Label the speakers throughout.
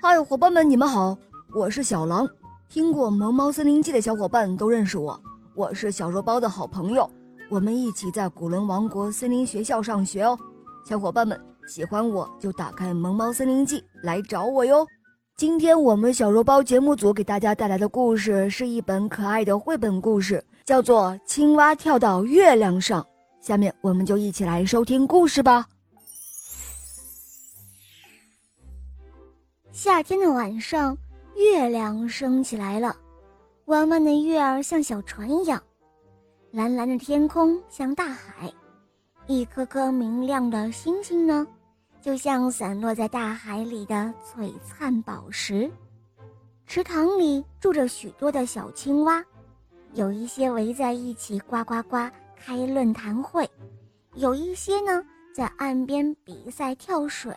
Speaker 1: 嗨，伙伴们，你们好，我是小狼。听过《萌猫森林记》的小伙伴都认识我，我是小肉包的好朋友，我们一起在古伦王国森林学校上学哦。小伙伴们喜欢我就打开《萌猫森林记》来找我哟。今天我们小肉包节目组给大家带来的故事是一本可爱的绘本故事，叫做《青蛙跳到月亮上》。下面我们就一起来收听故事吧。
Speaker 2: 夏天的晚上，月亮升起来了，弯弯的月儿像小船一样，蓝蓝的天空像大海，一颗颗明亮的星星呢，就像散落在大海里的璀璨宝石。池塘里住着许多的小青蛙，有一些围在一起呱呱呱开论坛会，有一些呢在岸边比赛跳水。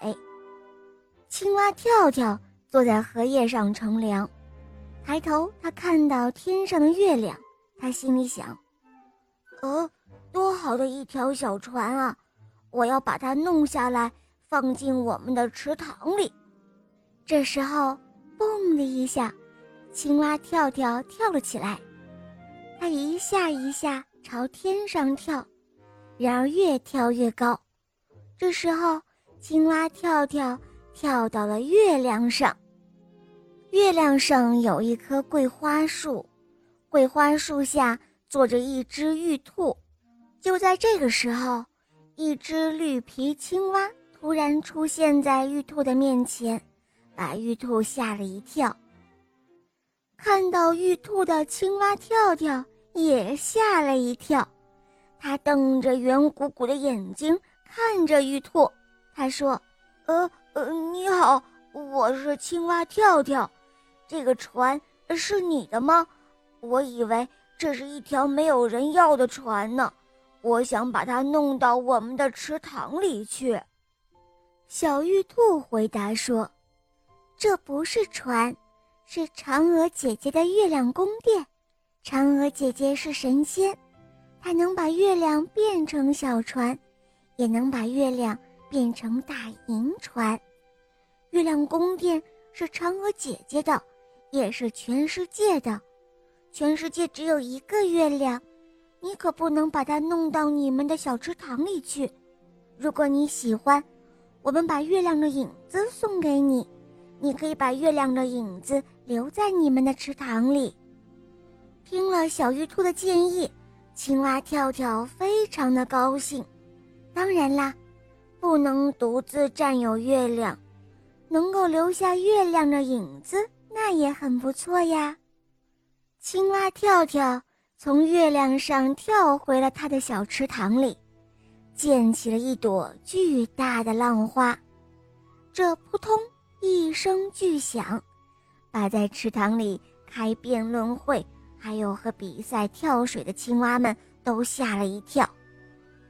Speaker 2: 青蛙跳跳坐在荷叶上乘凉，抬头他看到天上的月亮，他心里想：“呃，多好的一条小船啊！我要把它弄下来，放进我们的池塘里。”这时候，嘣的一下，青蛙跳跳跳了起来，它一下一下朝天上跳，然而越跳越高。这时候，青蛙跳跳。跳到了月亮上。月亮上有一棵桂花树，桂花树下坐着一只玉兔。就在这个时候，一只绿皮青蛙突然出现在玉兔的面前，把玉兔吓了一跳。看到玉兔的青蛙跳跳也吓了一跳，它瞪着圆鼓鼓的眼睛看着玉兔，它说：“呃。”呃，你好，我是青蛙跳跳，这个船是你的吗？我以为这是一条没有人要的船呢，我想把它弄到我们的池塘里去。小玉兔回答说：“这不是船，是嫦娥姐姐的月亮宫殿。嫦娥姐姐是神仙，她能把月亮变成小船，也能把月亮。”变成大银船，月亮宫殿是嫦娥姐姐的，也是全世界的。全世界只有一个月亮，你可不能把它弄到你们的小池塘里去。如果你喜欢，我们把月亮的影子送给你，你可以把月亮的影子留在你们的池塘里。听了小玉兔的建议，青蛙跳跳非常的高兴。当然啦。不能独自占有月亮，能够留下月亮的影子，那也很不错呀。青蛙跳跳从月亮上跳回了他的小池塘里，溅起了一朵巨大的浪花。这扑通一声巨响，把在池塘里开辩论会，还有和比赛跳水的青蛙们都吓了一跳。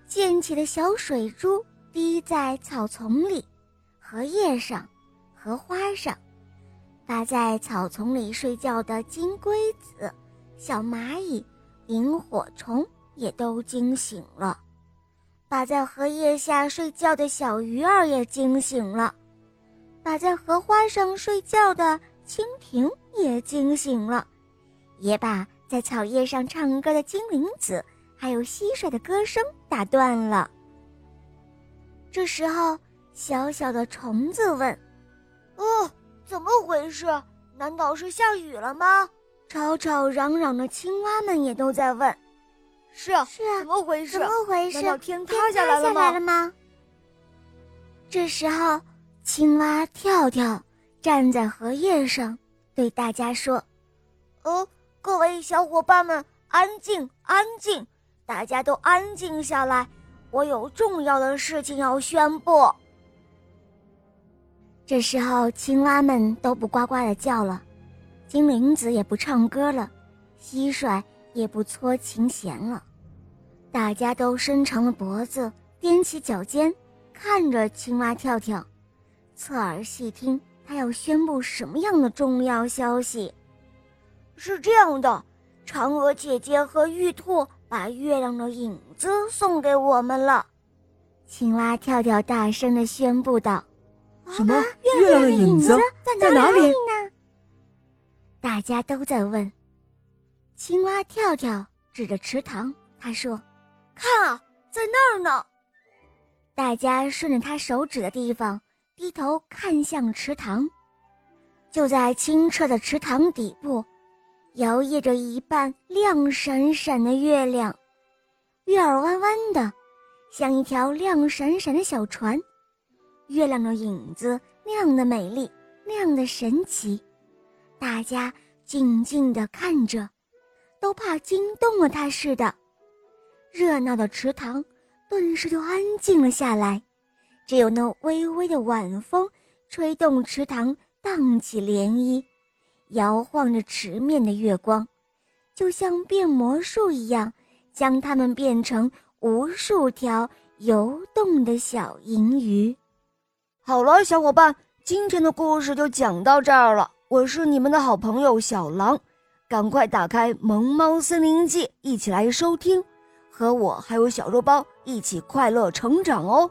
Speaker 2: 溅起的小水珠。滴在草丛里、荷叶上、荷花上，把在草丛里睡觉的金龟子、小蚂蚁、萤火虫也都惊醒了；把在荷叶下睡觉的小鱼儿也惊醒了；把在荷花上睡觉的蜻蜓也惊醒了；也把在草叶上唱歌的精灵子还有蟋蟀的歌声打断了。这时候，小小的虫子问：“哦，怎么回事？难道是下雨了吗？”吵吵嚷嚷的青蛙们也都在问：“
Speaker 1: 是啊，
Speaker 2: 是啊，
Speaker 1: 怎么回事？
Speaker 2: 怎么回事？
Speaker 1: 天
Speaker 2: 塌
Speaker 1: 下来
Speaker 2: 了吗？”这时候，青蛙跳跳站在荷叶上，对大家说：“哦，各位小伙伴们，安静，安静，大家都安静下来。”我有重要的事情要宣布。这时候，青蛙们都不呱呱的叫了，精灵子也不唱歌了，蟋蟀也不搓琴弦了，大家都伸长了脖子，踮起脚尖，看着青蛙跳跳，侧耳细听，他要宣布什么样的重要消息？是这样的，嫦娥姐姐和玉兔。把月亮的影子送给我们了，青蛙跳跳大声的宣布道：“啊，
Speaker 1: 什么？月亮的影子在哪里
Speaker 2: 呢？大家都在问。青蛙跳跳指着池塘，他说：“
Speaker 1: 看啊，在那儿呢。”
Speaker 2: 大家顺着他手指的地方低头看向池塘，就在清澈的池塘底部，摇曳着一半亮闪闪的月亮，月儿弯弯的，像一条亮闪闪的小船。月亮的影子那样的美丽，那样的神奇，大家静静地看着，都怕惊动了它似的。热闹的池塘顿时就安静了下来，只有那微微的晚风吹动池塘，荡起涟漪，摇晃着池面的月光，就像变魔术一样，将它们变成无数条游动的小银鱼。
Speaker 1: 好了，小伙伴，今天的故事就讲到这儿了。我是你们的好朋友小狼，赶快打开《萌猫森林记》，一起来收听，和我还有小肉包一起快乐成长哦。